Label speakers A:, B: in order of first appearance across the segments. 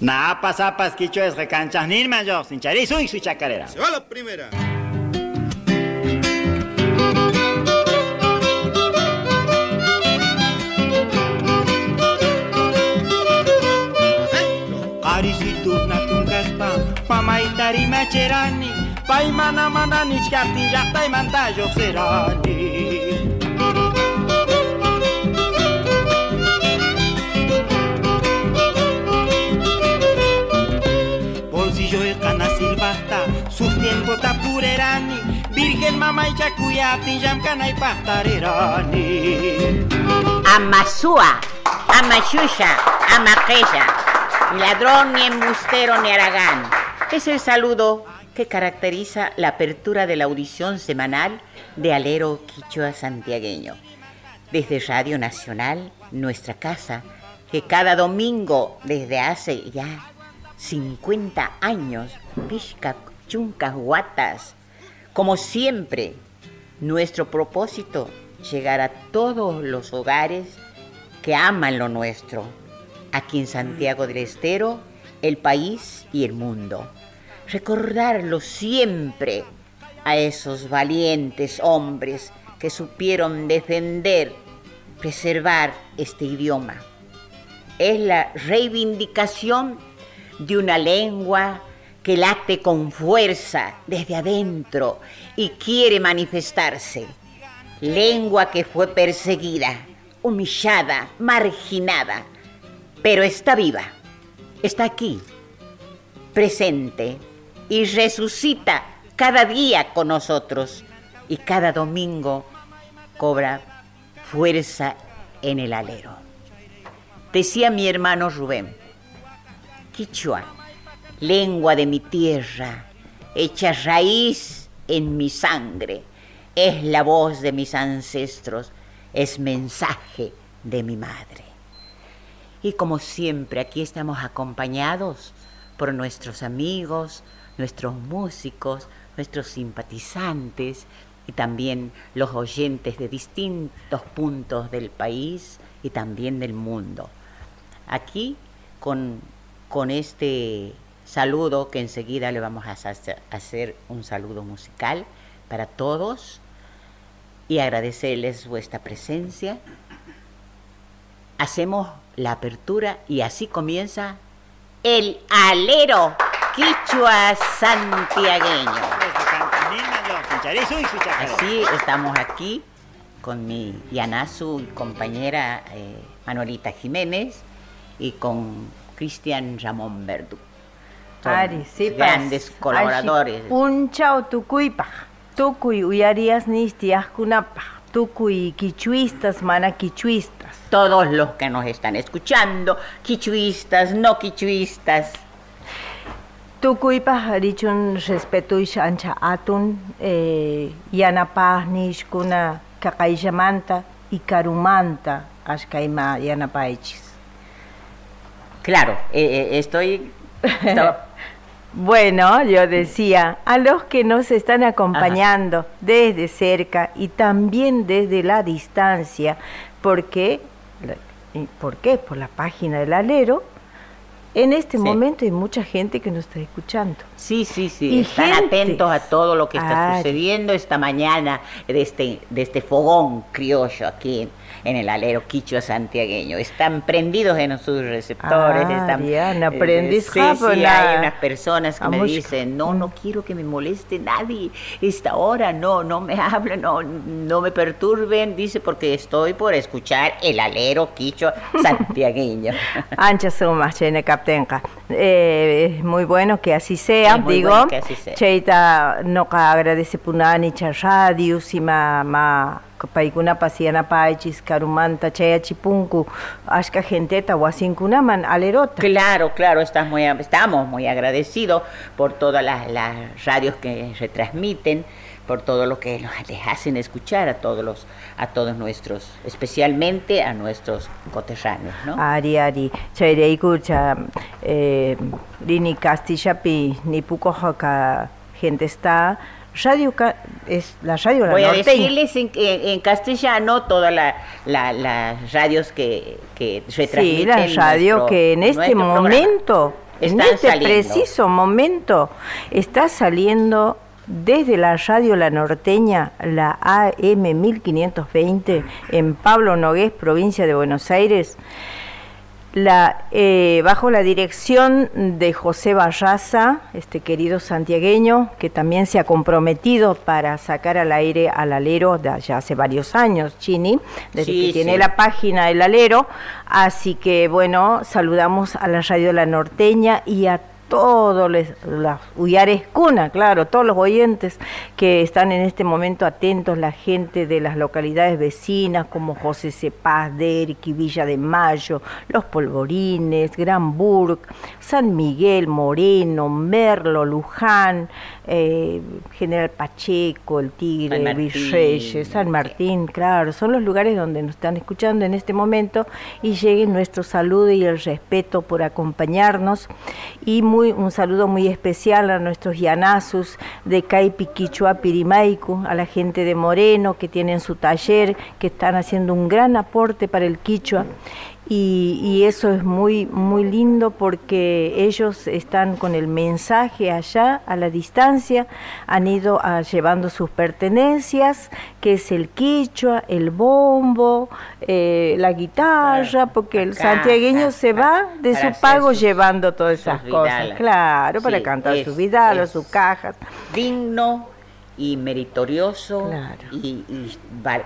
A: Napas, apas, quicho es recanchas, ni mayor, sin charizo y su chacarera.
B: Se va la primera.
A: Arisitu natungaspa, pamaitari macherani, paimana mana nichkaptin llaqtay mantayo serani. Virgen mama y chacuyaptin yamcana y pastarerani.
C: Amasúa, Amashusha, Amaquella, ladrón ni embustero ni aragán. Es el saludo que caracteriza la apertura de la audición semanal de Alero Quichua Santiagueño. Desde Radio Nacional, nuestra casa, que cada domingo desde hace ya 50 años, Pishka Chuncas Guatas, como siempre, nuestro propósito llegar a todos los hogares que aman lo nuestro, aquí en Santiago del Estero, el país y el mundo. Recordarlo siempre a esos valientes hombres que supieron defender, preservar este idioma. Es la reivindicación de una lengua que late con fuerza desde adentro y quiere manifestarse. Lengua que fue perseguida, humillada, marginada, pero está viva, está aquí, presente y resucita cada día con nosotros y cada domingo cobra fuerza en el alero. Decía mi hermano Rubén, Quichua, lengua de mi tierra, hecha raíz en mi sangre, es la voz de mis ancestros, es mensaje de mi madre. Y como siempre, aquí estamos acompañados por nuestros amigos, nuestros músicos, nuestros simpatizantes y también los oyentes de distintos puntos del país y también del mundo. Aquí con, con este saludo que enseguida le vamos a hacer, un saludo musical para todos y agradecerles vuestra presencia. Hacemos la apertura y así comienza el alero quichua santiagueño. Así estamos aquí con mi Yanazu y compañera eh, Manuelita Jiménez y con Cristian Ramón Verdú. Grandes colaboradores.
D: Ashi, Punchao tukuypaj, tukuy uyarias nistiajkunapaj, tukuy quichuistas, mana quichuistas.
C: Todos los que nos están escuchando, quichuistas, no quichuistas,
D: Tukuypaj richun respetuish ancha atun, eh, yanapaj nishkuna kaqayllamanta y karumanta ashkayma yanapaychis.
C: claro, eh, eh, estoy... estaba-
D: Bueno, yo decía, a los que nos están acompañando desde cerca y también desde la distancia, porque, ¿y ¿por qué? Por la página del alero. En este
C: Sí.
D: momento hay mucha gente que nos está escuchando.
C: Sí, sí, sí,
D: Y
C: están atentos a todo lo que está sucediendo esta mañana de este, de este fogón criollo aquí en, el alero quichua santiagueño. Están prendidos en sus receptores.
D: Ah,
C: están,
D: bien,
C: eh, sí, sí, hay unas personas que me dicen, no, no quiero que me moleste nadie esta hora, no, no me hablen, no, no me perturben, dice, porque estoy por escuchar el alero quichua santiagueño.
D: Ancha sumas, chene kaptenka. Eh, es muy bueno que así sea,
C: Es muy
D: digo.
C: bueno que así sea.
D: Cheita noka agradece punani cha radio, sima ma paikuna pasiana paichis, karumanta, chaya chipunku, ashka genteta, wasinkunaman, alerota.
C: Claro, claro, estás muy, estamos muy agradecidos por todas las, las radios que retransmiten, por todo lo que nos- hacen escuchar a todos los, a todos nuestros, especialmente a nuestros coterráneos, ¿no?
D: Ari, ari, chayreiku cha eh, rini castillapi ni puco ka gente está radio es la radio la
C: Voy a decirles en, en- en castellano todas la- la- las radios que, que retransmiten.
D: Sí, la radio
C: nuestro-
D: que en este momento en este preciso momento está saliendo desde la radio La Norteña, la AM 1520, en Pablo Nogués, provincia de Buenos Aires, la, eh, bajo la dirección de José Barraza, este querido santiagueño, que también se ha comprometido para sacar al aire al alero de ya hace varios años, Chini, desde que tiene la página El Alero. Así que bueno, saludamos a la radio La Norteña y a todos los, las Uyares Cuna, claro, todos los oyentes que están en este momento atentos, la gente de las localidades vecinas como José Cepaz, Derqui, Villa de Mayo, Los Polvorines, Gran Burg, San Miguel, Moreno, Merlo, Luján, eh, General Pacheco, El Tigre, Virreyes, San Martín, claro, son los lugares donde nos están escuchando en este momento y lleguen nuestro saludo y el respeto por acompañarnos. Y muy, un saludo muy especial a nuestros yanazos de Caipi, Quichua, Pirimaicu, a la gente de Moreno que tienen su taller, que están haciendo un gran aporte para el Quichua y, eso es muy, muy lindo porque ellos están con el mensaje allá a la distancia, han ido a, llevando sus pertenencias, que es el quichua, el bombo, eh, la guitarra, porque el santiagueño se va de su pago llevando todas esas cosas. Claro, para cantar sus vidalas, sus cajas.
C: Digno y meritorioso y,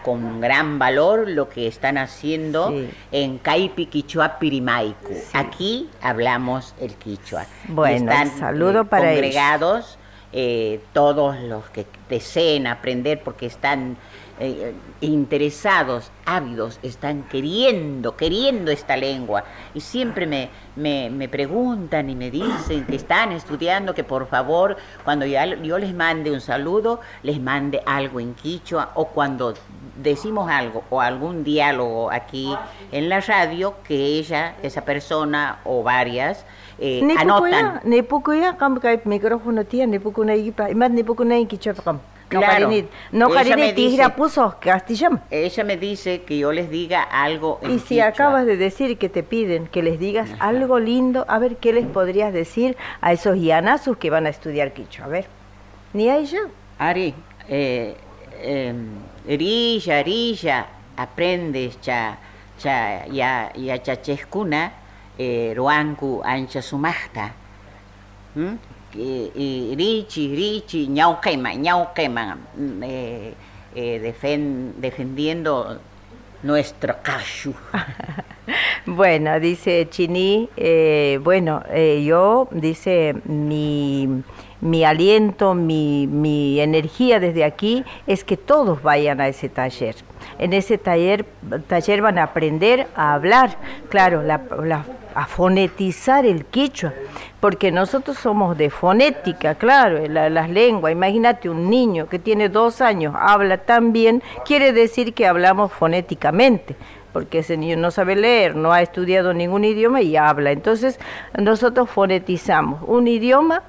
C: con gran valor lo que están haciendo en Caipi Quichua Pirimaicu. Aquí hablamos el quichua.
D: Bueno, están saludo eh, para
C: congregados eh, todos los que deseen aprender porque están eh, interesados, ávidos, están queriendo, queriendo esta lengua. Y siempre me, me, preguntan y me dicen que están estudiando, que por favor, cuando yo, yo les mande un saludo, les mande algo en quichua o cuando decimos algo o algún diálogo aquí en la radio, que ella, esa persona o varias, eh, anotan.
D: Claro. No ella me dice, puso
C: Ella me dice que yo les diga algo
D: Y si acabas de decir que te piden que les digas algo lindo, a ver qué les podrías decir a esos yanazos que van a estudiar quichua. A ver. Ni a ella.
C: Ari, eh, eh, rilla, rilla, aprendes cha, cha, ya, ya chachescuna, eh, ruanku ancha sumasta. ¿Mm? Y Richi, Richi, Ñauquema, Ñauquema, eh, eh, defendiendo nuestro cacho.
D: bueno, dice Chini, eh, bueno, eh, yo, dice, mi, mi aliento, mi, mi energía desde aquí es que todos vayan a ese taller. En ese taller, taller van a aprender a hablar, claro, la, a fonetizar el quichua, porque nosotros somos de fonética, claro, las lenguas. Imagínate un niño que tiene dos años, habla tan bien, quiere decir que hablamos fonéticamente porque ese niño no sabe leer, no ha estudiado ningún idioma y habla. Entonces nosotros fonetizamos un idioma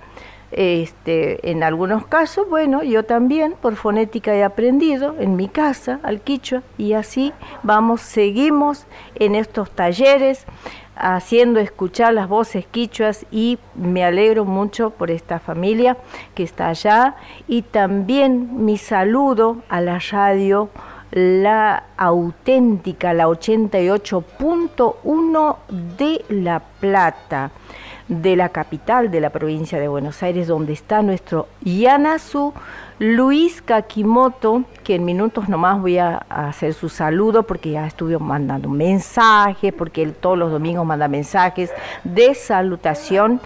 D: este, en algunos casos, bueno, yo también por fonética he aprendido en mi casa al quichua y así vamos, seguimos en estos talleres haciendo escuchar las voces quichuas y me alegro mucho por esta familia que está allá y también mi saludo a la radio la auténtica, la 88.1 de La Plata de la capital de la provincia de Buenos Aires, donde está nuestro Yanasu Luis Kakimoto, que en minutos nomás voy a hacer su saludo porque ya estuve mandando mensajes, porque él todos los domingos manda mensajes de salutación.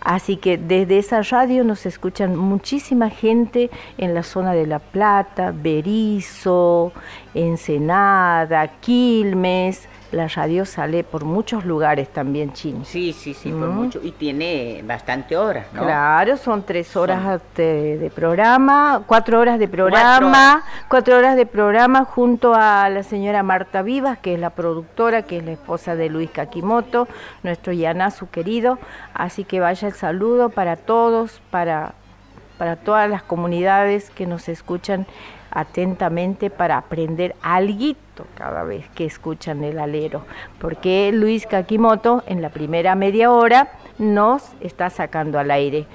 D: Así que desde esa radio nos escuchan muchísima gente en la zona de La Plata, Berizo, Ensenada, Quilmes, la radio sale por muchos lugares también, Chino.
C: Sí, sí, sí, por mucho. Y tiene bastante horas, ¿no?
D: Claro, son tres horas De, programa, cuatro horas de programa, cuatro horas. de programa junto a la señora Marta Vivas, que es la productora, que es la esposa de Luis Kakimoto, nuestro Yanazu querido. Así que vaya el saludo para todos, para, para todas las comunidades que nos escuchan
E: atentamente para aprender algo cada vez que escuchan el alero, porque Luis Kakimoto en la primera media hora nos está sacando al aire.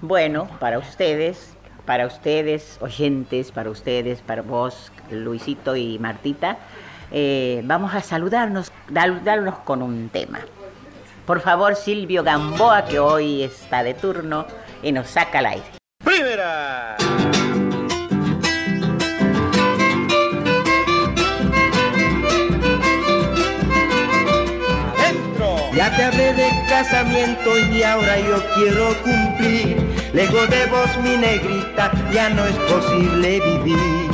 C: Bueno, para ustedes, para ustedes, oyentes, para ustedes, para vos, Luisito y Martita, eh, vamos a saludarnos, saludarnos con un tema. Por favor, Silvio Gamboa, que hoy está de turno y nos saca al aire.
B: Primera.
A: Casamiento y ahora yo quiero cumplir. Lejos de vos, mi negrita, ya no es posible vivir.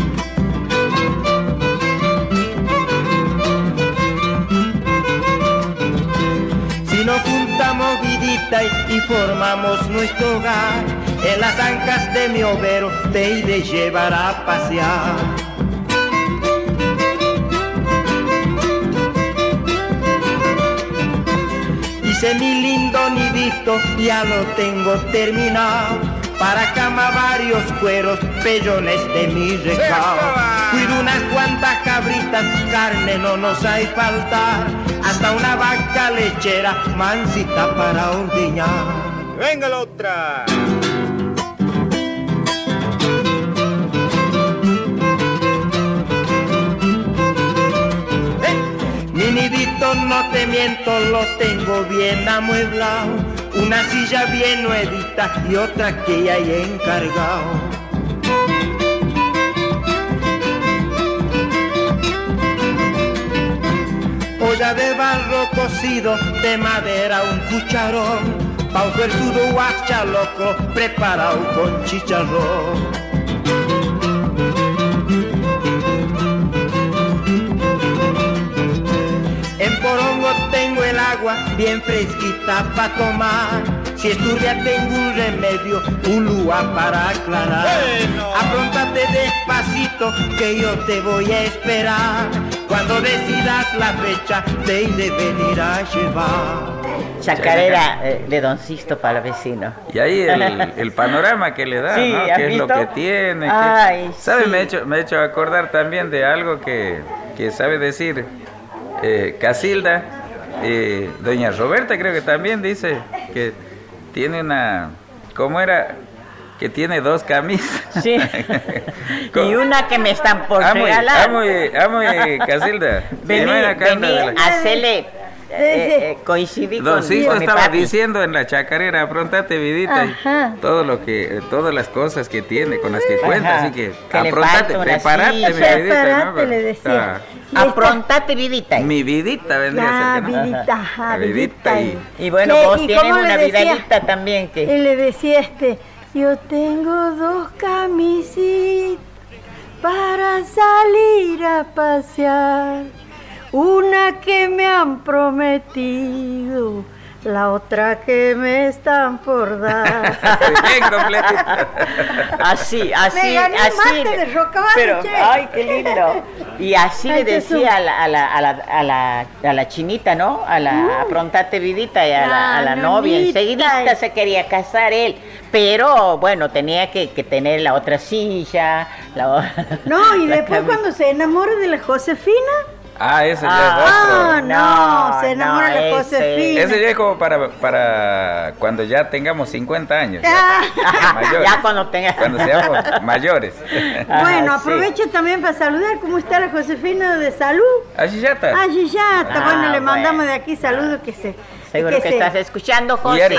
A: Si nos juntamos vidita y, formamos nuestro hogar, en las ancas de mi overo te iré llevar a pasear. Mi lindo nidito, ya lo tengo terminado. Para cama varios cueros, pellones de mi recao. Cuido unas cuantas cabritas, carne no nos hay faltar. Hasta una vaca lechera, mansita para ordeñar.
B: Venga la otra.
A: No te miento, lo tengo bien amueblado. Una silla bien nuevita y otra que ya he encargado. Olla de barro cocido, de madera un cucharón. Pa' un sudo guacha loco, preparado con chicharrón. Agua bien fresquita para tomar. Si estudia tengo un remedio, un lugar para aclarar. Apróntate despacito que yo te voy a esperar. Cuando decidas la fecha, te iré venir a llevar.
C: Chacarera eh, de Don Sisto para el vecino.
F: Y ahí el, panorama que le da, ¿no? ¿Qué es lo que tiene? ¿Sabe? Me, he hecho, me he hecho acordar también de algo que, que sabe decir eh, Casilda eh, doña Roberta creo que también dice que tiene una, ¿cómo era? Que tiene dos camisas.
C: Sí. y una que me están por regalar.
F: Amo, amo, Casilda.
C: Vení, vení, hacerle eh, eh, coincidí
F: Don Sisto estaba diciendo en la chacarera, aprontate vidita, y todo lo que, todas las cosas que tiene, con las que cuenta, así que,
C: que aprontate,
F: preparate, mi
E: vidita, ¿no? le decía.
C: aprontate vidita.
F: Mi vidita vendría
E: a ser, vidita, vidita.
C: Y, y bueno, vos tienes una vidita también que...
E: Y le decía este, yo tengo dos camisitas para salir a pasear una que me han prometido, la otra que me están por dar.
F: Bien completita.
C: Así, así,
E: me gané
C: así.
E: de
C: pero, ay, qué lindo. Y así le decía a la, a la, a la, a la, a la chinita, ¿no? A la uh. aprontate vidita y a la, a la novia. Enseguidita se quería casar él. Pero bueno, tenía que, que tener la otra silla. La,
E: no, y después cuando se enamora de la Josefina.
F: Ah, ese ya es ah,
E: otro. no, se enamora no, de Josefina.
F: Ese ya es como para, para cuando ya tengamos 50 años. Ya,
C: ah. ya cuando tenga.
F: Cuando seamos mayores.
E: Bueno, aprovecho también para saludar. ¿Cómo está la Josefina de salud?
F: Allí ya está.
E: Allí ya está. bueno, le mandamos de aquí saludos que se
C: Seguro que, estás escuchando, José.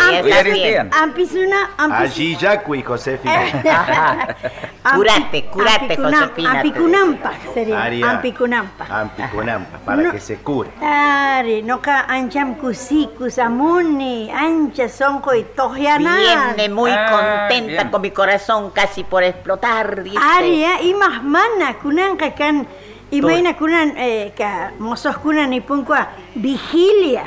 E: Ampizuna,
B: Allí y
C: Josefina. curate, curate, Josefina.
E: Ampicunampa sería.
B: Ampicunampa. Ampicunampa, para que se cure.
E: Ari, no ka ancham kusikus amuni, ancha sonco y tojiana.
C: Viene muy ah, contenta con mi corazón casi por explotar, dice.
E: Ari, y más mana, kunanka kan... Imagina kunan eh, ka mosos kunan ipunkwa vigilia.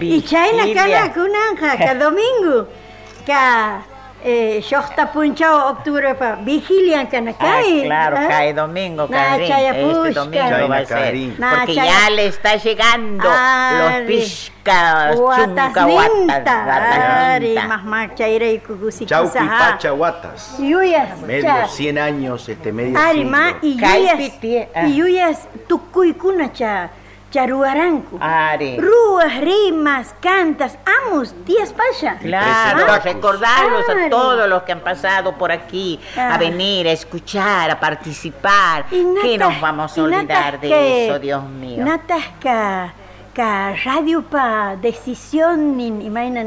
E: Y chaina kana kunan ka domingo. Ka eh, está punchado octubre para vigilia que no cae.
C: claro,
E: ¿eh?
C: cae domingo, Karin. Este domingo va a ser. Porque ya le está llegando los piscas, chunca,
E: guatas, más marcha ira y cucusi.
B: Chauqui, pacha, guatas.
E: Yuyas.
B: Medio 100 años, este medio
E: Ari, ma, y yuyas, y yuyas, tucuicuna, cha. Charuaranco.
C: Are.
E: Rúas, rimas, cantas, amos, días paya.
C: Claro, recordarlos a todos los que han pasado por aquí, a ah. venir, a escuchar, a participar. ¿Qué nos vamos a olvidar de eso, Dios mío?
E: Natasca ka radio pa decisión ni imaina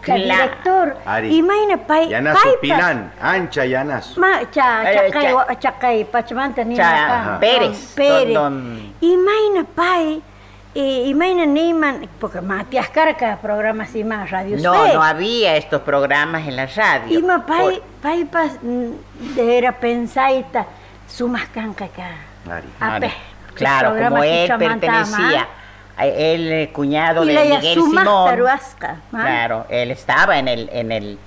E: ka director. Imaina pai
B: yanas pinan ancha yanas
E: ma cha chakai chakai pachamanta ni
C: cha. Pérez
E: Pérez. imaina pai y, y maina Neyman, porque Matías Carca, programas y más, radio
C: No, no había estos programas en la radio.
E: Y ma pai, pai pas, mm, de era pensaita, sumas canca acá.
C: Claro, como él pertenecía el cuñado de Miguel Simón. Claro, él estaba en el, en el,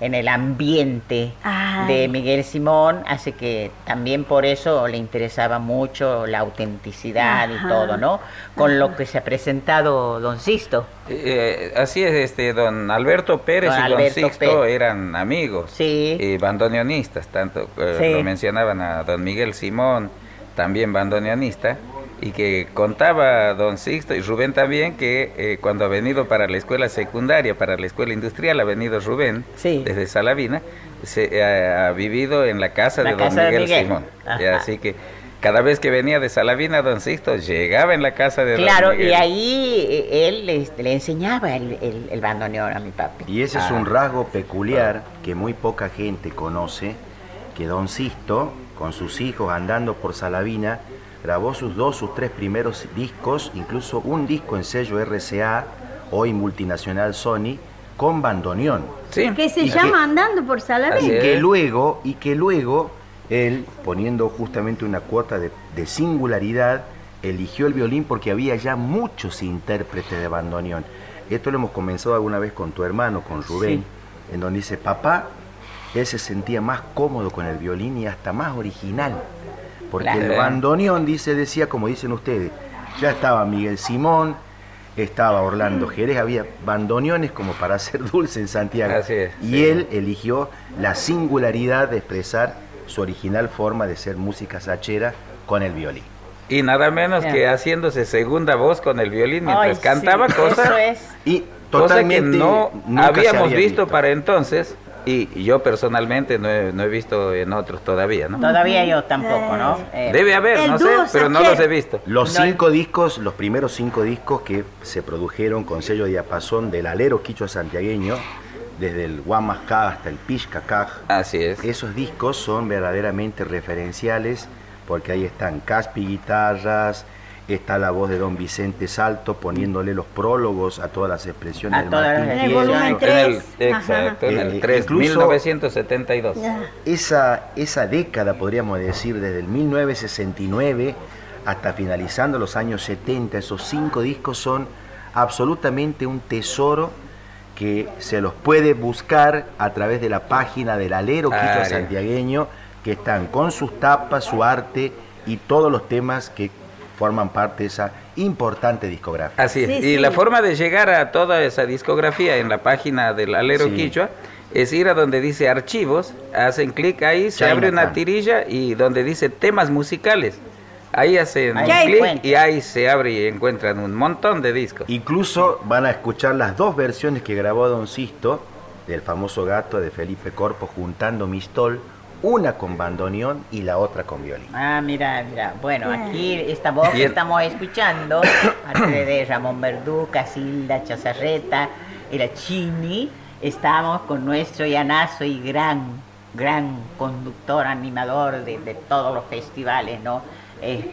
C: en el ambiente de Miguel Simón, así que también por eso le interesaba mucho la autenticidad y todo, ¿no? Con lo que se ha presentado don Sisto.
F: Eh, así es, este, don Alberto Pérez y don Sisto eran amigos
C: sí.
F: y bandoneonistas, tanto eh, lo mencionaban a don Miguel Simón, también bandoneonista y que contaba don Sixto y Rubén también que eh, cuando ha venido para la escuela secundaria, para la escuela industrial, ha venido Rubén desde Salavina, se ha vivido en la casa de don Miguel, Simón. así que cada vez que venía de Salavina, don Sixto llegaba en la casa de
C: claro,
F: don Miguel.
C: y ahí eh, él este, le, enseñaba el, el, bandoneón a mi papi.
B: Y ese es un ah. rasgo peculiar que muy poca gente conoce, que don Sisto, con sus hijos andando por Salavina, grabó sus dos, sus tres primeros discos, incluso un disco en sello RCA, hoy multinacional Sony, con bandoneón.
E: Sí. Que se llama Andando por Salavina.
B: Y que luego, y que luego, él, poniendo justamente una cuota de, singularidad, eligió el violín porque había ya muchos intérpretes de bandoneón. Esto lo hemos comenzado alguna vez con tu hermano, con Rubén, en donde dice, papá, él se sentía más cómodo con el violín y hasta más original. Porque el bandoneón, dice, decía, como dicen ustedes, ya estaba Miguel Simón, estaba Orlando Jerez, había bandoneones como para hacer dulce en Santiago. y él eligió la singularidad de expresar su original forma de ser música sachera con el violín.
F: Y nada menos que haciéndose segunda voz con el violín mientras cantaba cosas y totalmente que no habíamos visto. para entonces y, yo personalmente no he, visto en otros todavía, ¿no?
C: Todavía yo tampoco, ¿no?
F: Eh, Debe haber, no sé, pero no los he visto.
B: Los cinco discos, los primeros cinco discos que se produjeron con sello diapasón del alero quichua santiagueño, desde el Guamascá hasta el Pishcacaj.
F: Así es.
B: Esos discos son verdaderamente referenciales porque ahí están Caspi guitarras, está la voz de don Vicente Salto poniéndole los prólogos a todas las expresiones
E: del Martín En el volumen 3.
F: exacto, en el 3, eh, 1972.
B: Esa, esa década, podríamos decir, desde el 1969 hasta finalizando los años 70, esos cinco discos son absolutamente un tesoro que se los puede buscar a través de la página del Alero Quito Santiagueño, que están con sus tapas, su arte y todos los temas que forman parte de esa importante discografía.
F: Así es. y la forma de llegar a toda esa discografía en la página del Alero Quichua es ir a donde dice archivos, hacen clic ahí, se abre una tirilla y donde dice temas musicales. Ahí hacen clic y ahí se abre y encuentran un montón de discos.
B: Incluso van a escuchar las dos versiones que grabó Don Sisto del famoso gato de Felipe Corpo juntando Mistol una con bandoneón y la otra con violín.
C: Ah, mira, mira. Bueno, aquí esta voz que estamos escuchando, aparte de Ramón Verdú, Casilda Chazarreta la Chini, estamos con nuestro llanazo y gran, gran conductor, animador de, de todos los festivales, ¿no? Es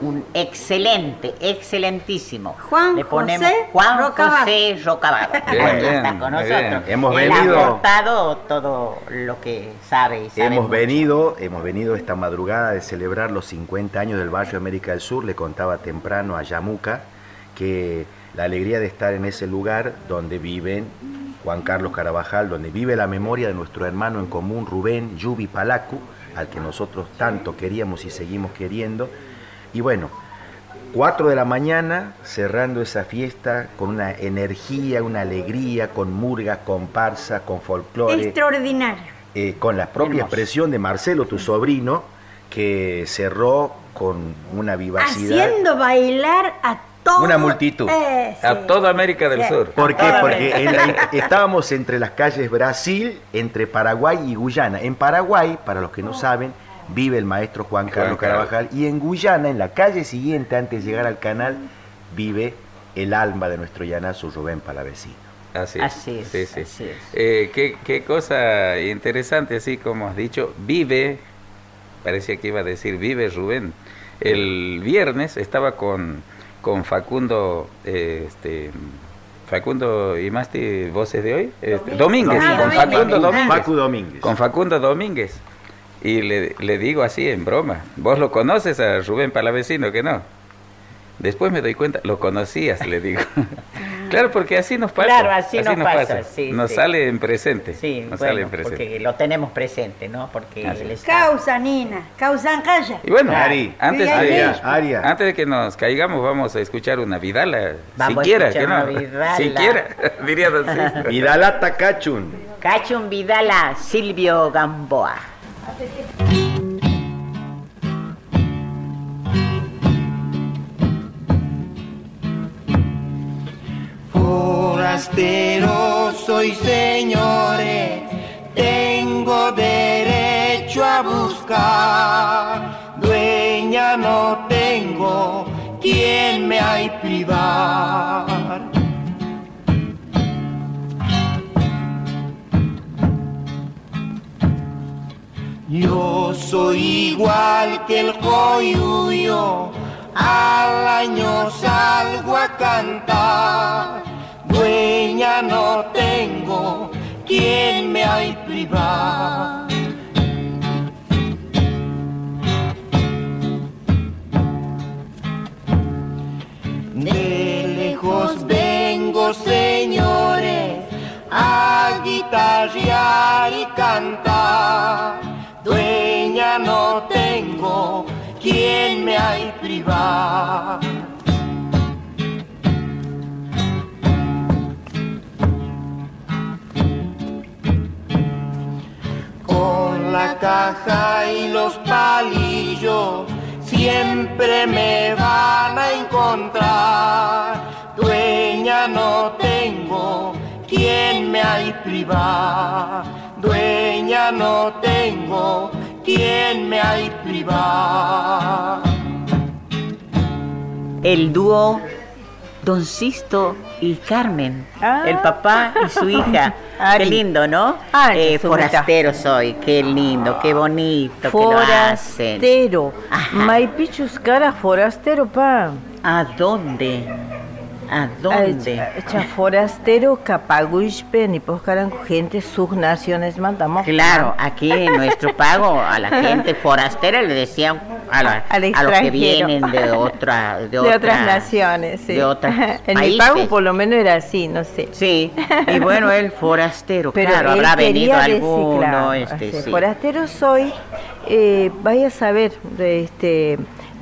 C: un excelente, excelentísimo.
E: Juan Le ponemos José
C: Juan José Rocabado. está con nosotros.
B: Hemos venido.
C: Ha aportado todo lo que sabe.
B: Y hemos venido, hemos venido esta madrugada de celebrar los 50 años del barrio América del Sur. Le contaba temprano a Yamuca que la alegría de estar en ese lugar donde viven Juan Carlos Carabajal, donde vive la memoria de nuestro hermano en común Rubén Yubi Palacu, al que nosotros tanto queríamos y seguimos queriendo. Y bueno, 4 de la mañana, cerrando esa fiesta con una energía, una alegría, con murga, comparsa, con folclore.
E: Extraordinario.
B: Eh, con la propia expresión de Marcelo, tu sobrino, que cerró con una vivacidad.
E: Haciendo bailar a
B: una multitud.
F: Eh, a toda América del Sur.
B: ¿Por qué? Porque estábamos entre las calles Brasil, entre Paraguay y Guyana. En Paraguay, para los que no saben, vive el maestro Juan Carlos Carabajal y en Guyana, en la calle siguiente, antes de llegar al canal, vive el alma de nuestro llanazo Rubén Palavecino.
F: Así es. sí, sí. Eh, qué, qué, cosa interesante, así como has dicho, vive, parecía que iba a decir vive Rubén. El viernes estaba con con Facundo, este, Facundo y Masti, voces de hoy, este, Domínguez, con Facundo Domínguez. Con Facundo Domínguez. Y le, le, digo así en broma, ¿vos lo conoces a Rubén Palavecino que no? Después me doy cuenta, lo conocías, le digo. claro, porque así nos pasa.
C: Claro, así, nos, pasa.
F: nos sale en presente.
C: Sí, nos sale en presente. porque lo tenemos presente, ¿no? Porque
E: Causa, Nina, causa calla.
F: Y bueno, Ari, antes, de, antes de que nos caigamos, vamos a escuchar una Vidala. Vamos siquiera, que no. Vidala. Siquiera, diría
B: Vidala Takachun.
C: Cachun Vidala, Silvio Gamboa.
A: Forastero soy señores, tengo derecho a buscar, dueña no tengo, quien me hay privar. Yo soy igual que el coyuyo, al año salgo a cantar dueña no tengo, quien me hay privado. De lejos vengo, señores, a guitarrear y cantar. Dueña no tengo, quien me hay privado. La caja y los palillos siempre me van a encontrar. Dueña no tengo, quien me hay privar. Dueña no tengo, quien me hay privar.
C: El dúo Don Sisto y Carmen, el ah. papá y su hija. Qué lindo, ¿no? eh, forastero soy, qué lindo, qué bonito.
D: Forastero. Maipichus cara forastero, pa.
C: ¿A dónde? ¿A dónde?
D: Echa forastero capaguispe ni poscaran gente sus naciones mandamos.
C: Claro, aquí en nuestro pago a la gente forastera le decían a, los que vienen de otra de,
D: otras naciones, sí.
C: De otras
D: en mi pago por lo menos era así, no sé.
C: Sí. Y bueno, el forastero, Pero claro, habrá venido alguno, este, sí.
D: Forastero soy eh, vaya a saber de este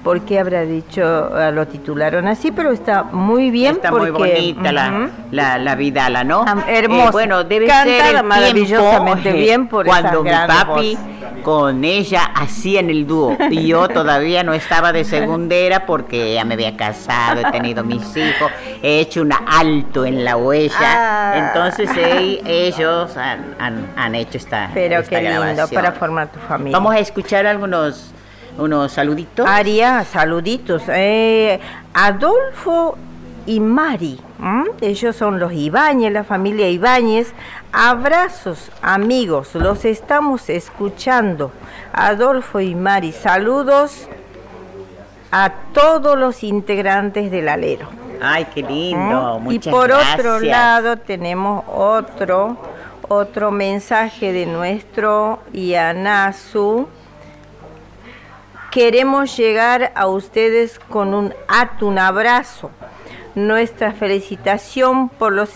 D: por qué habrá dicho, ah, lo titularon así, pero está muy bien.
C: Está
D: muy
C: bonita la, la, la, Vidala, ¿no?
D: hermosa. Eh,
C: bueno, debe ser el
D: maravillosamente bien por
C: cuando mi papi con ella hacían el dúo y yo todavía no estaba de segundera porque ya me había casado, he tenido mis hijos, he hecho un alto en la huella. Ah. Entonces ellos han, han, hecho esta
D: Pero qué lindo para formar tu familia.
C: Vamos a escuchar algunos unos saluditos.
D: Aria, saluditos. Eh, Adolfo y Mari, ellos son los Ibáñez, la familia Ibáñez. Abrazos, amigos, los estamos escuchando. Adolfo y Mari, saludos a todos los integrantes del alero.
C: Ay, qué lindo.
D: y por otro lado tenemos otro otro mensaje de nuestro Yanasu Queremos llegar a ustedes con un ato, un abrazo. Nuestra felicitación por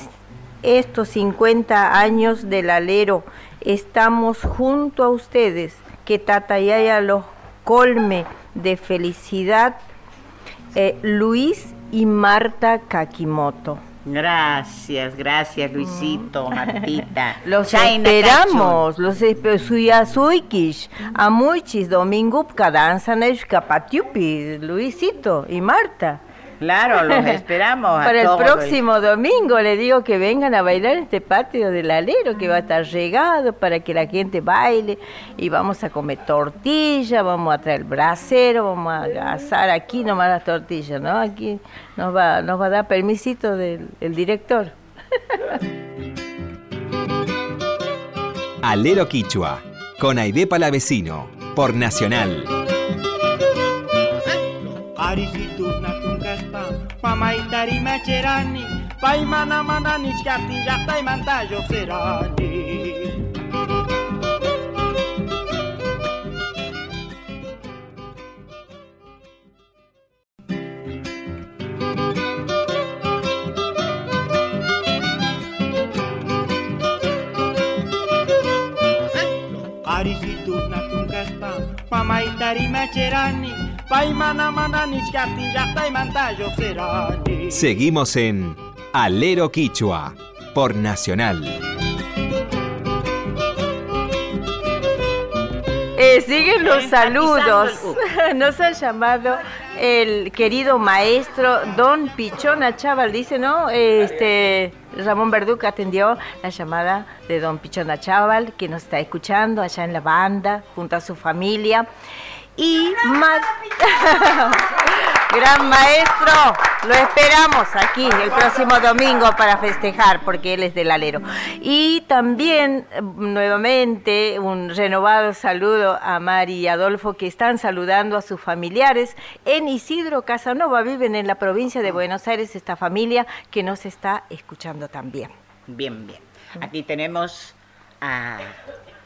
D: estos 50 años del alero estamos junto a ustedes, que Tatayaya los colme de felicidad, eh, Luis y Marta Kakimoto.
C: Gracias, gracias Luisito, mm. Martita.
D: Los esperamos, los esperamos. Amuchis, Domingo, Cadanza, Patiupi, Luisito y Marta.
C: Claro, los esperamos.
D: Para el próximo domingo le digo que vengan a bailar en este patio del alero que va a estar regado para que la gente baile y vamos a comer tortilla, vamos a traer el brasero, vamos a asar aquí nomás las tortillas, ¿no? Aquí nos va, nos va a dar permisito del el director.
G: Alero Quichua, con Aide Palavecino, por Nacional.
A: Pamaitari macherani paimana mana nichkati llaqtaymantayoq serani Macherani
G: Seguimos en Alero Quichua por Nacional.
D: Eh, siguen los saludos. Nos ha llamado el querido maestro Don Pichona Chaval. Dice, ¿no? Este, Ramón Verduca atendió la llamada de Don Pichona Chaval, que nos está escuchando allá en la banda, junto a su familia y Gran maestro, lo esperamos aquí el próximo domingo para festejar, porque él es del alero. Y también, nuevamente, un renovado saludo a Mari y Adolfo, que están saludando a sus familiares en Isidro Casanova. Viven en la provincia de Buenos Aires esta familia que nos está escuchando también.
C: Bien, bien. Aquí tenemos a,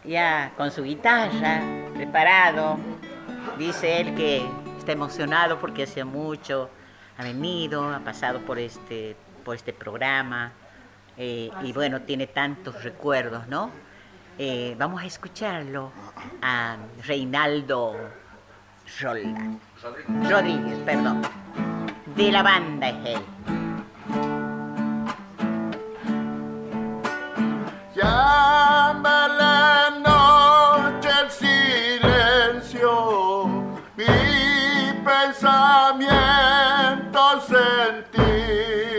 C: ya con su guitarra preparado Dice él que está emocionado porque hace mucho ha venido, ha pasado por este, por este programa eh, y bueno, tiene tantos recuerdos, ¿no? Eh, vamos a escucharlo a Reinaldo Roland, Rodríguez, perdón, de la banda es él. Ya pensamientos en ti.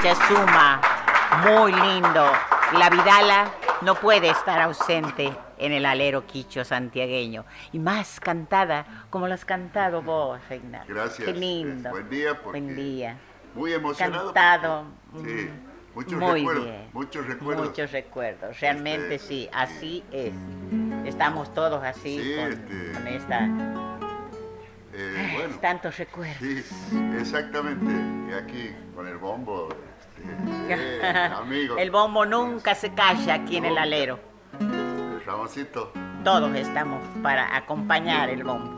C: Suma, muy lindo. La Vidala no puede estar ausente en el alero quicho santiagueño. Y más cantada como lo has cantado vos, Reina.
H: Gracias.
C: Qué lindo.
H: Buen día.
C: Buen día.
H: Muy emocionado.
C: Cantado.
H: sí. Muchos
C: muy
H: recuerdos.
C: bien.
H: Muchos recuerdos.
C: Muchos recuerdos. Realmente
H: Este,
C: sí, así es. Estamos todos así
H: Sí,
C: con,
H: este,
C: con esta...
H: Eh, bueno,
C: Tantos recuerdos.
H: sí, exactamente. Y aquí con el bombo, este, eh, amigo.
C: El bombo nunca se calla aquí en el alero.
H: El Ramoncito.
C: Todos estamos para acompañar el bombo.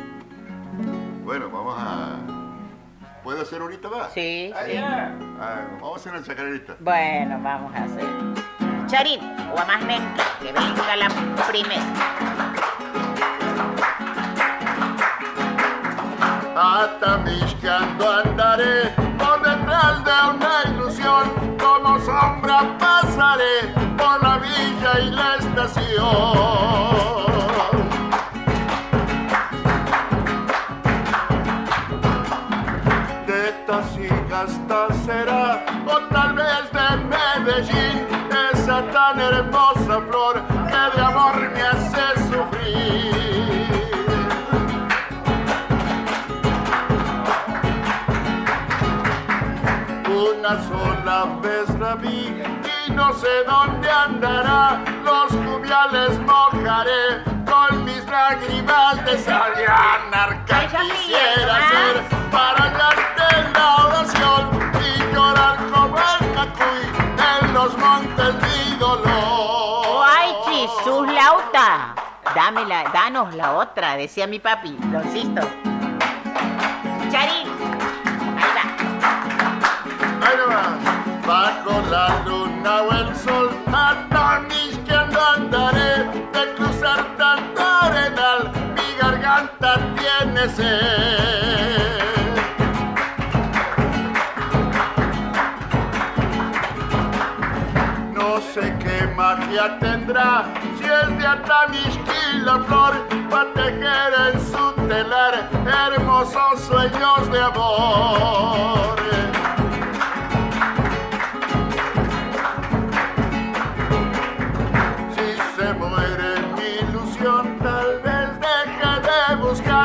H: Bueno, vamos a. ¿Puedo hacer ahorita más?
C: Sí, sí.
H: Ah, vamos a hacer una chacarerita.
C: Bueno, vamos a hacer. Charín, o a más que venga la primera.
H: Atamiscando andaré por detrás de una ilusión, como sombra pasaré por la villa y la estación. Sola vez la vi y no sé dónde andará. Los cubiales mojaré con mis lágrimas de sal y anarca quisiera ser para hallarte la oración y llorar como el cacuy en los montes mi dolor.
C: ¡Ay, Jesús, Lauta! Dámela, danos la otra, decía mi papi, lo insisto. Charín, ahí va.
H: Ahí nomás. Bajo la luna o el sol, atamisqueando andaré de cruzar tanto arenal, mi garganta tiene sed. No sé qué magia tendrá, si es de Atamisqui la flor, para tejer en su telar hermosos sueños de amor.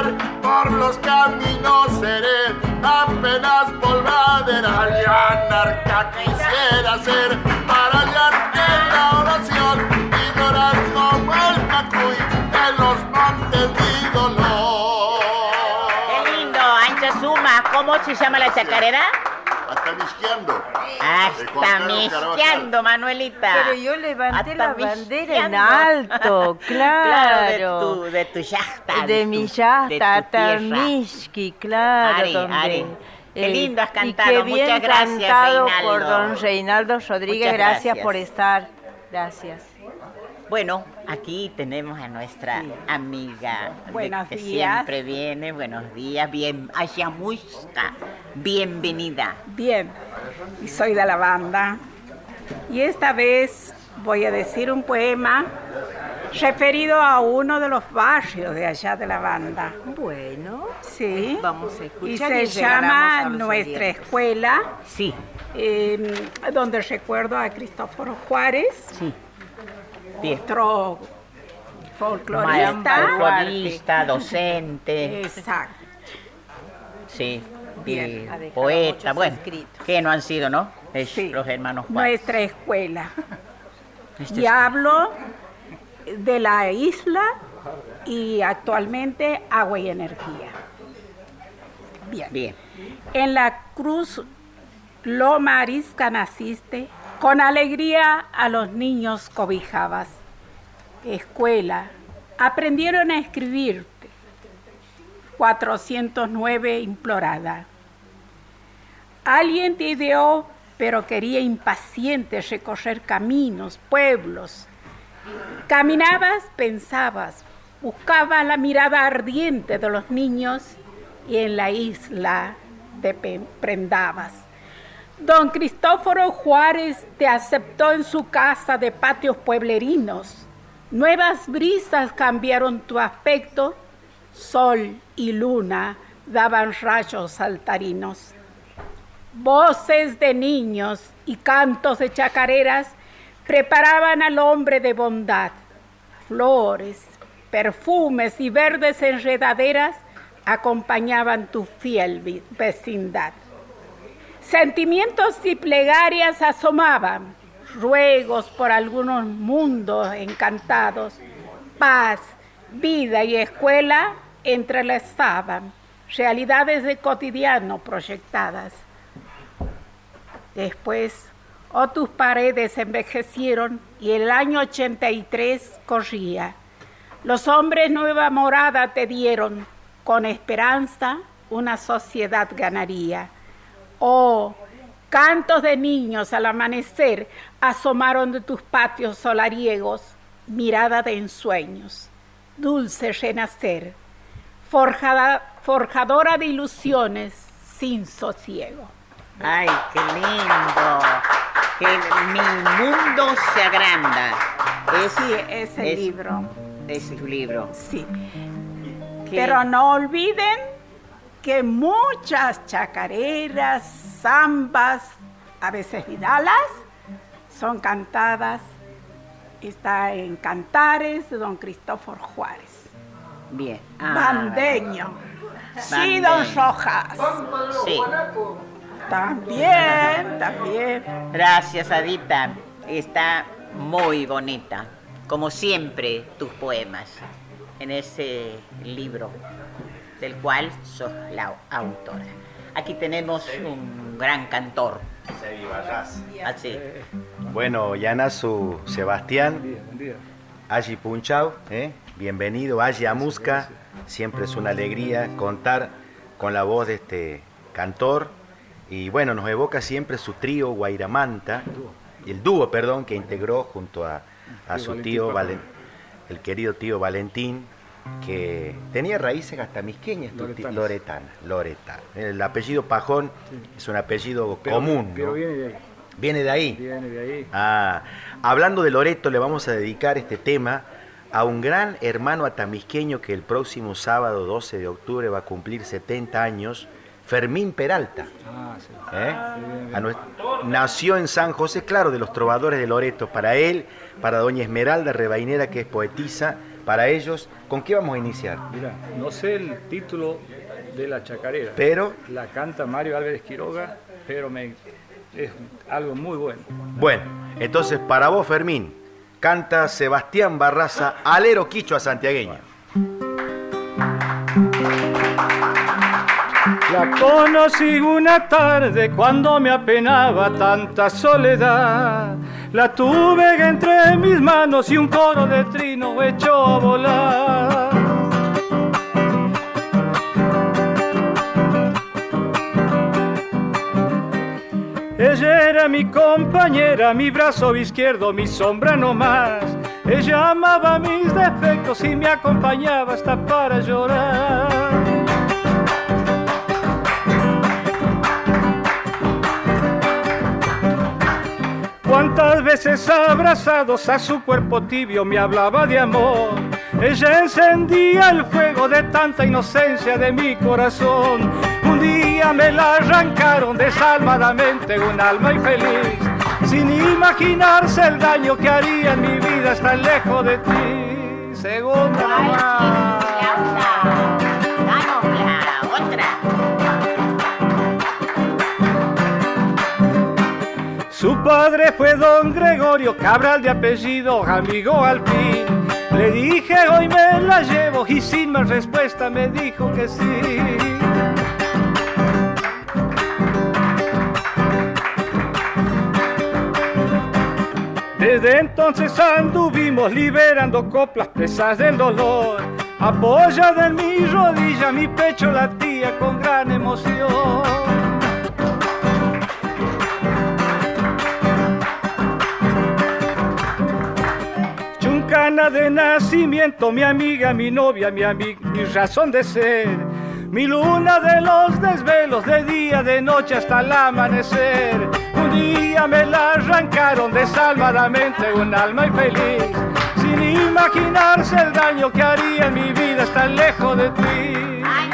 H: Por los caminos seré apenas polvadera y anarca quisiera ser para hallarte en la oración y llorar como el cacuy en los montes mi dolor.
C: ¡Qué lindo! Ancha Suma, ¿cómo se llama la chacarera?
H: Hasta misqueando.
C: Hasta misqueando, Manuelita.
D: Pero yo levanté
C: Hasta
D: la bandera en alto,
C: Claro,
D: claro.
C: de tu, de tu yasta.
D: de
C: tu-
D: mi
C: de
D: yasta,
C: tu tierra.
D: Tamishki, claro.
C: Ari,
D: donde,
C: Ari. Qué lindo has
D: y
C: cantado,
D: qué bien
C: muchas gracias,
D: cantado por
C: Reinaldo.
D: don Reinaldo Rodríguez,
C: Muchas
D: gracias.
C: gracias.
D: por estar. Gracias.
C: Bueno, aquí tenemos a nuestra amiga
I: Buenos
C: que
I: días.
C: siempre viene. Buenos días, bien, Ayamushka, bienvenida.
I: Bien, y soy de la banda. Y esta vez voy a decir un poema referido a uno de los barrios de allá de la banda.
D: Bueno,
I: Sí.
D: vamos a
I: Y
D: escuchar.
I: se
D: llegaremos
I: llama
D: a los
I: Nuestra
D: oyentes.
I: Escuela,
C: Sí,
I: eh, donde recuerdo a Cristóforo Juárez,
C: sí. Bien.
I: otro folclorista.
C: Folclorista, docente,
I: Exacto.
C: sí,
I: Bien,
C: poeta, bueno, que no han sido, ¿no? Es
I: Sí.
C: los hermanos Juárez.
I: Nuestra escuela.
C: Nuestra
I: Y hablo de la isla y actualmente agua y energía. Bien.
C: Bien,
I: En la cruz Loma Arisca naciste, con alegría a los niños cobijabas. Escuela, aprendieron a escribirte. 409 implorada. Alguien te ideó, pero quería impaciente recorrer caminos, pueblos. Caminabas, pensabas, buscabas la mirada ardiente de los niños y en la isla te prendabas. Don Cristóforo Juárez te aceptó en su casa de patios pueblerinos. Nuevas brisas cambiaron tu aspecto, sol y luna daban rayos saltarinos. Voces de niños y cantos de chacareras preparaban al hombre de bondad. Flores, perfumes y verdes enredaderas acompañaban tu fiel vecindad. Sentimientos y plegarias asomaban, ruegos por algunos mundos encantados, paz, vida y escuela entrelazaban, realidades de cotidiano proyectadas. Después, oh tus paredes envejecieron y el año 83 corría. Los hombres nueva morada te dieron, con esperanza una sociedad ganaría. Oh, cantos de niños al amanecer asomaron de tus patios solariegos, mirada de ensueños, dulce renacer, forjadora de ilusiones sin sosiego.
C: Ay, qué lindo. Que mi mundo se agranda.
I: sí, ese libro.
C: Es tu libro.
I: Sí. Pero no olviden que muchas chacareras, zambas, a veces vidalas, son cantadas. Está en Cantares de don Cristóforo Juárez.
C: Bien.
I: Ah, Bandeño. Sí, don Rojas.
C: Sí.
I: También, también.
C: Gracias, Adita. Está muy bonita. Como siempre, tus poemas en ese libro del cual sos la autora. Aquí tenemos un gran cantor.
B: Así. Bueno, su Sebastián, Allí Punchao, ¿eh? bienvenido, Allí Amusca. Siempre es una alegría contar con la voz de este cantor. Y bueno, nos evoca siempre su trío Guairamanta, el dúo, perdón, que integró junto a, su tío Valentín el querido tío Valentín, que tenía raíces hasta misqueñas, Loretana, Loretana. El apellido Pajón es un apellido común.
J: Pero viene de ahí.
B: ¿Viene de ahí?
J: Viene de ahí.
B: Ah, hablando de Loreto, le vamos a dedicar este tema a un gran hermano atamisqueño que el próximo sábado 12 de octubre va a cumplir 70 años, Fermín Peralta. Ah, sí. ¿Eh? nació en San José, claro, de los trovadores de Loreto. Para él, para doña Esmeralda Rebainera, que es poetisa, para ellos, ¿con qué vamos a iniciar?
J: Mira, no sé el título de la chacarera.
B: Pero.
J: La canta Mario Álvarez Quiroga, pero me, es algo muy bueno.
B: Bueno, entonces para vos, Fermín, canta Sebastián Barraza, alero quicho a santiagueño.
J: La conocí una tarde cuando me apenaba tanta soledad. La tuve entre mis manos y un coro de trino echó a volar. Ella era mi compañera, mi brazo izquierdo, mi sombra no más. Ella amaba mis defectos y me acompañaba hasta para llorar. Cuántas veces abrazados a su cuerpo tibio me hablaba de amor. Ella encendía el fuego de tanta inocencia de mi corazón. Un día me la arrancaron desalmadamente un alma infeliz, sin imaginarse el daño que haría en mi vida tan lejos de ti. Segunda nomás. Su padre fue don Gregorio Cabral de apellido, amigo al fin. Le dije hoy me la llevo y sin más respuesta me dijo que sí. Desde entonces anduvimos liberando coplas presas del dolor. Apoyada en mi rodilla, mi pecho latía con gran emoción. De nacimiento, mi amiga, mi novia, mi amiga, mi razón de ser. Mi luna de los desvelos, de día, de noche hasta el amanecer. Un día me la arrancaron desalmadamente, un alma infeliz. Sin imaginarse el daño que haría en mi vida estar lejos de ti.
C: Ay,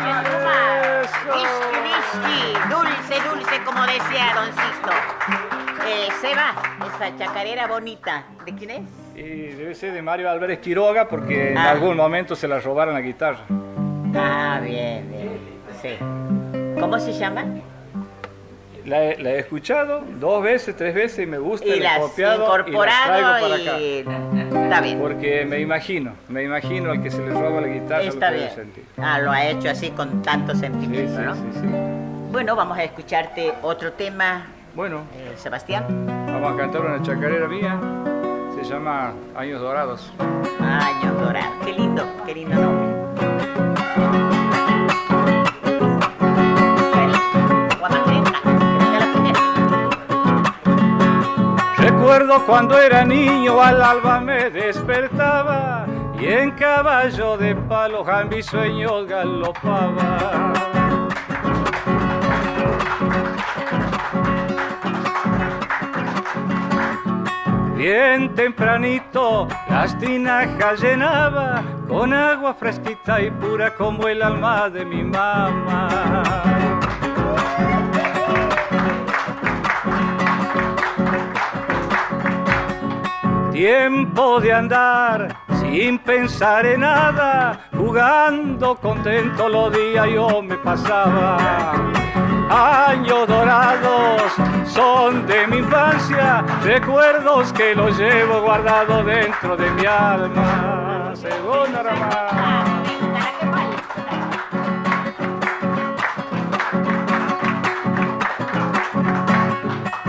C: Sí, dulce, dulce, como decía Don Sisto. Eh, Seba, esa chacarera bonita, ¿de quién es?
J: Y debe ser de Mario Álvarez Quiroga porque en ah. algún momento se la robaron la guitarra.
C: Ah, bien, bien. Sí. ¿Cómo se llama?
J: La he, escuchado dos veces, tres veces y me gusta,
C: y las copiado incorporado y las traigo para acá. Está bien.
J: Porque me imagino, me imagino al que se le roba la guitarra
C: Está bien. Ah, lo ha hecho así con tanto sentimiento, ¿no? Sí, sí. Bueno, vamos a escucharte otro tema.
J: Bueno.
C: Eh, Sebastián.
J: Vamos a cantar una chacarera mía. Se llama Años Dorados.
C: Años Dorados. Qué lindo, qué lindo nombre.
J: Recuerdo cuando era niño al alba me despertaba y en caballo de palo a mis sueños galopaba. Bien tempranito las tinajas llenaba con agua fresquita y pura como el alma de mi mamá. Tiempo de andar sin pensar en nada, jugando contento los días yo me pasaba. Años dorados son de mi infancia, recuerdos que los llevo guardados dentro de mi alma. Segunda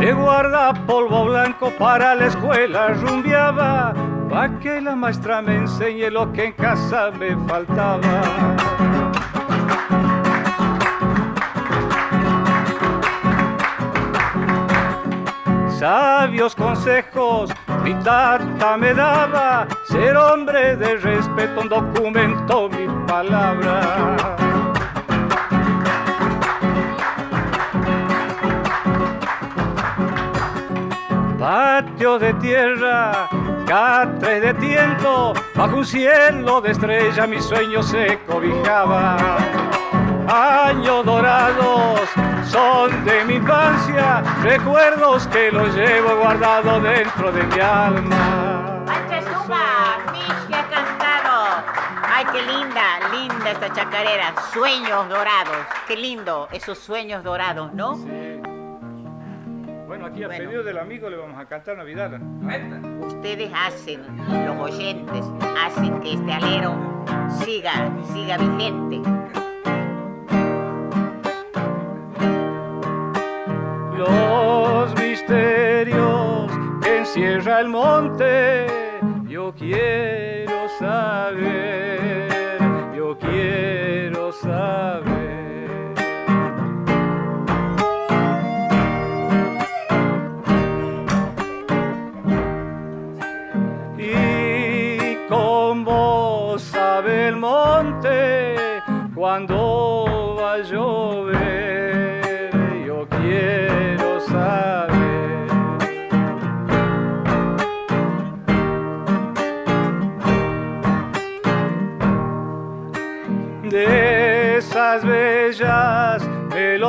J: de guarda polvo blanco para la escuela rumbiaba, pa' que la maestra me enseñe lo que en casa me faltaba. Sabios consejos mi tata me daba, ser hombre de respeto, un documento, mi palabra. patio de tierra, catre de tiento, bajo un cielo de estrella mi sueño se cobijaba. Años dorados son de mi infancia, recuerdos que los llevo guardado dentro de mi alma.
C: ¡Ay, ha cantado! ¡Ay, qué linda, linda esta chacarera! Sueños dorados, qué lindo esos sueños dorados, ¿no?
J: aquí a pedido del amigo le vamos a cantar Navidad.
C: Ustedes hacen, los oyentes, hacen que este alero siga, siga vigente.
J: Encierra el monte, yo quiero saber,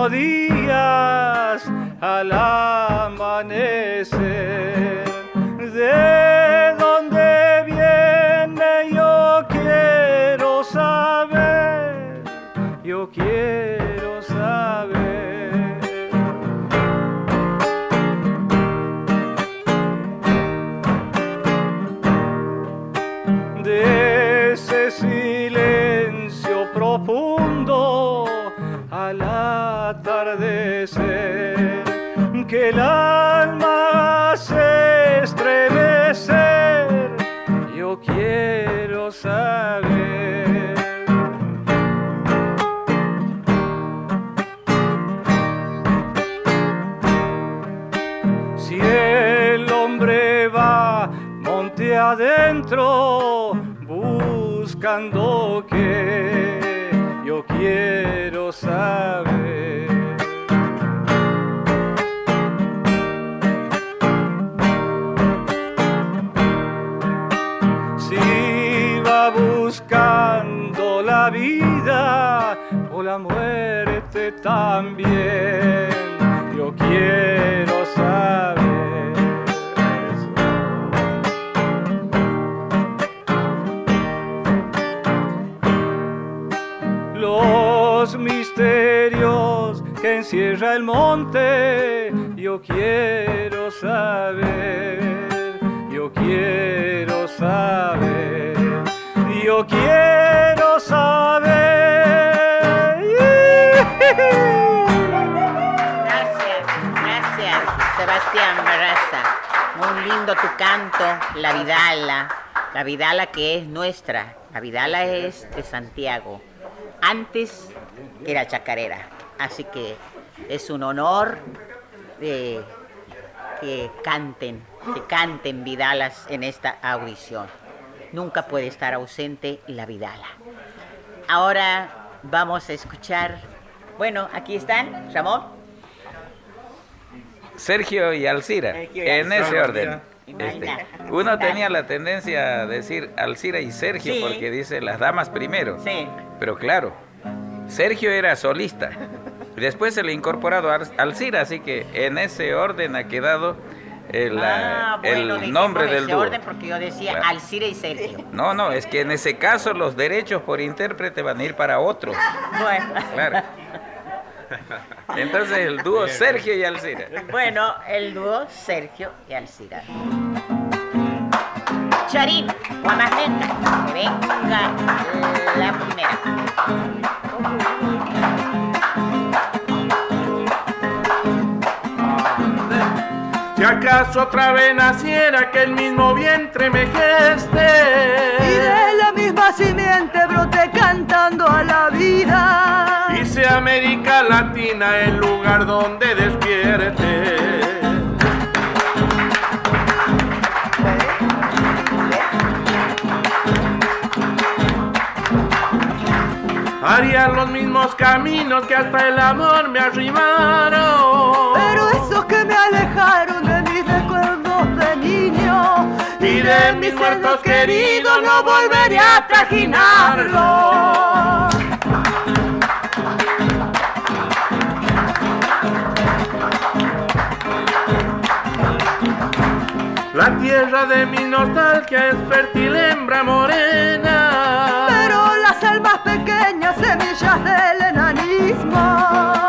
J: melodías al amanecer, La
C: Vidala que es nuestra. La Vidala es de Santiago. Antes que era chacarera. Así que es un honor de que canten, que canten Vidalas en esta audición. Nunca puede estar ausente la Vidala. Ahora vamos a escuchar bueno, aquí están, Ramón.
F: Sergio y Alcira, en ese orden. Este, uno tenía la tendencia a decir Alcira y Sergio porque dice las damas primero. Sí. Pero claro, Sergio era solista. Después se le ha incorporado a Alcira, así que en ese orden ha quedado el, ah, el nombre del dúo. orden
C: porque yo decía Alcira y Sergio.
F: No, no, es que en ese caso los derechos por intérprete van a ir para otro. Bueno. Claro. Entonces el dúo Sergio y Alcira.
C: Bueno, el dúo Sergio y Alcira. Charín, Guamajeca, que venga la primera.
K: Si acaso otra vez naciera que el mismo vientre me geste
L: Y de la misma simiente brote cantando a la vida
K: Sea América Latina el lugar donde despierte Haría los mismos caminos que hasta el amor me arrimaron
L: Pero esos que me alejaron
K: y de mis muertos queridos no volveré a trajinarlo. La tierra de mi nostalgia es fértil hembra morena.
L: Pero las almas pequeñas, semillas del enanismo.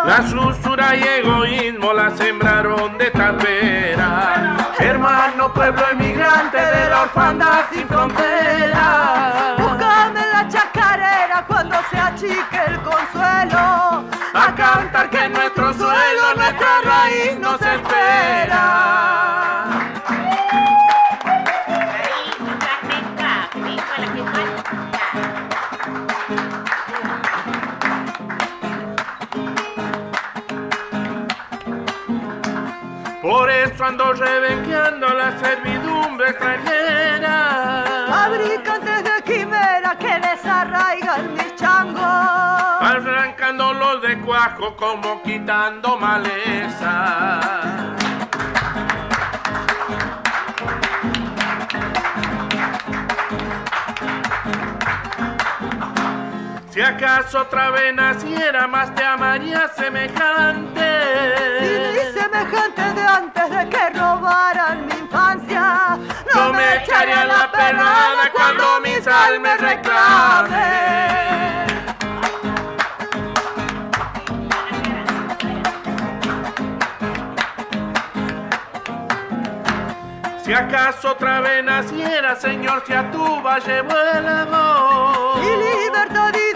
K: La susura y egoísmo la sembraron de tapera. Hermano pueblo emigrante de la orfandad sin frontera. Por eso ando rebenqueando la servidumbre extranjera.
L: Fabricantes de quimera que desarraigan mis changos.
K: Arrancándolos de cuajo como quitando maleza. Si acaso otra vez naciera, más te amaría semejante.
L: Sí, semejante de antes de que robaran mi infancia.
K: No, me echaría la pernada cuando mi sal me reclame. Si acaso otra vez naciera, Señor, si a tu valle el amor.
L: Y libertad y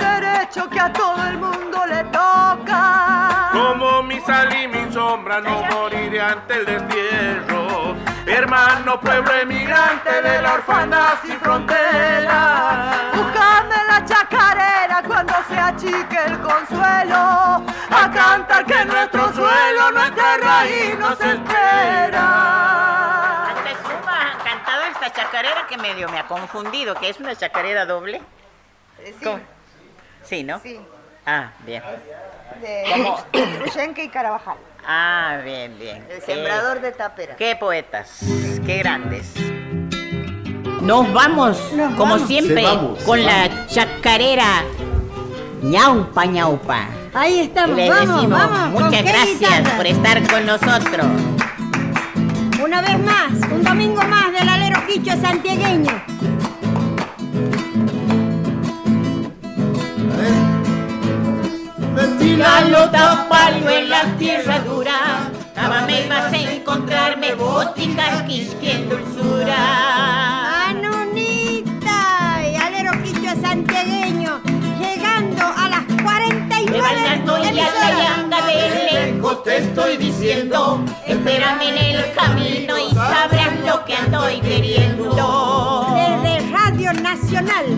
L: que a todo el mundo le toca.
K: Como mi sal y mi sombra no moriré ante el destierro. Hermano pueblo emigrante de la orfandad sin frontera.
L: Buscame la chacarera cuando se achique el consuelo. A cantar que nuestro suelo, nuestra raíz nos espera.
C: han cantado esta chacarera que medio me ha confundido, que es una chacarera doble.
M: Sí.
C: Sí, ¿no?
M: Sí.
C: Ah, bien.
M: De Trushenque y Carabajal.
C: Ah, bien, bien.
M: El sembrador de tapera.
C: Qué poetas, qué grandes. Nos vamos, como siempre, con la chacarera ñaupa ñaupa.
N: Ahí estamos, vamos, vamos.
C: Muchas gracias por estar con nosotros.
N: Una vez más, un domingo más del alero quicho santiagueño.
C: Lota palio en la tierra dura, me vas a encontrarme boticas quisquien dulzura.
N: Anunita, y alero santiagueño, llegando a las 49
C: y a de lejos te estoy diciendo, espérame en el camino y sabrás lo que estoy queriendo.
N: Desde Radio Nacional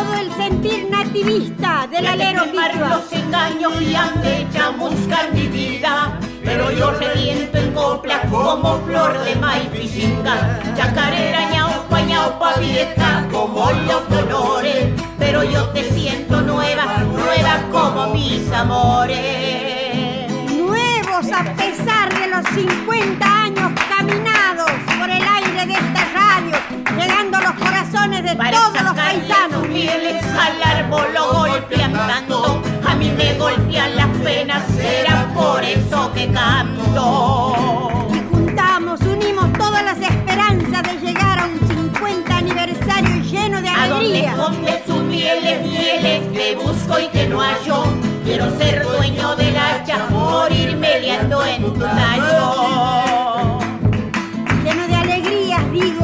N: todo el sentir nativista del alero
C: los engaños y han hecho buscar mi vida, pero yo reviento en copla como flor de maíz pisinga, chacarera ñaupa ñaupa vieja como los dolores, pero yo te siento nueva, nueva como mis amores.
N: Nuevos a pesar de los 50 años por el aire de esta radio, llegando a los corazones de todos los paisanos.
C: Mieles al árbol lo golpean tanto, a mí me golpean las penas, será por eso que canto.
N: Y juntamos, unimos todas las esperanzas de llegar a un 50 aniversario lleno de alegría.
C: A donde sus mieles, mieles, te busco y te no hallo. Quiero ser dueño del hacha, morir meleando en tu tallo.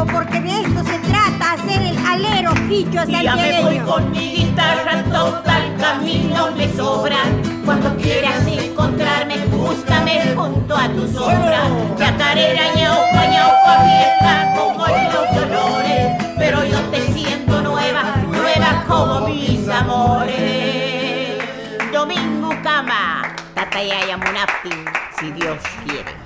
N: Porque de esto se trata, hacer el alero quicho
C: Y ya me voy con mi guitarra, total camino me sobra. Cuando quieras encontrarme, búscame junto a tu sombra. Chacarera, ñaupa, ñaupa, vieja, como los dolores. Pero yo te siento nueva, nueva como mis amores. Domingo Cama, Tatayaya Munapti, si Dios quiere.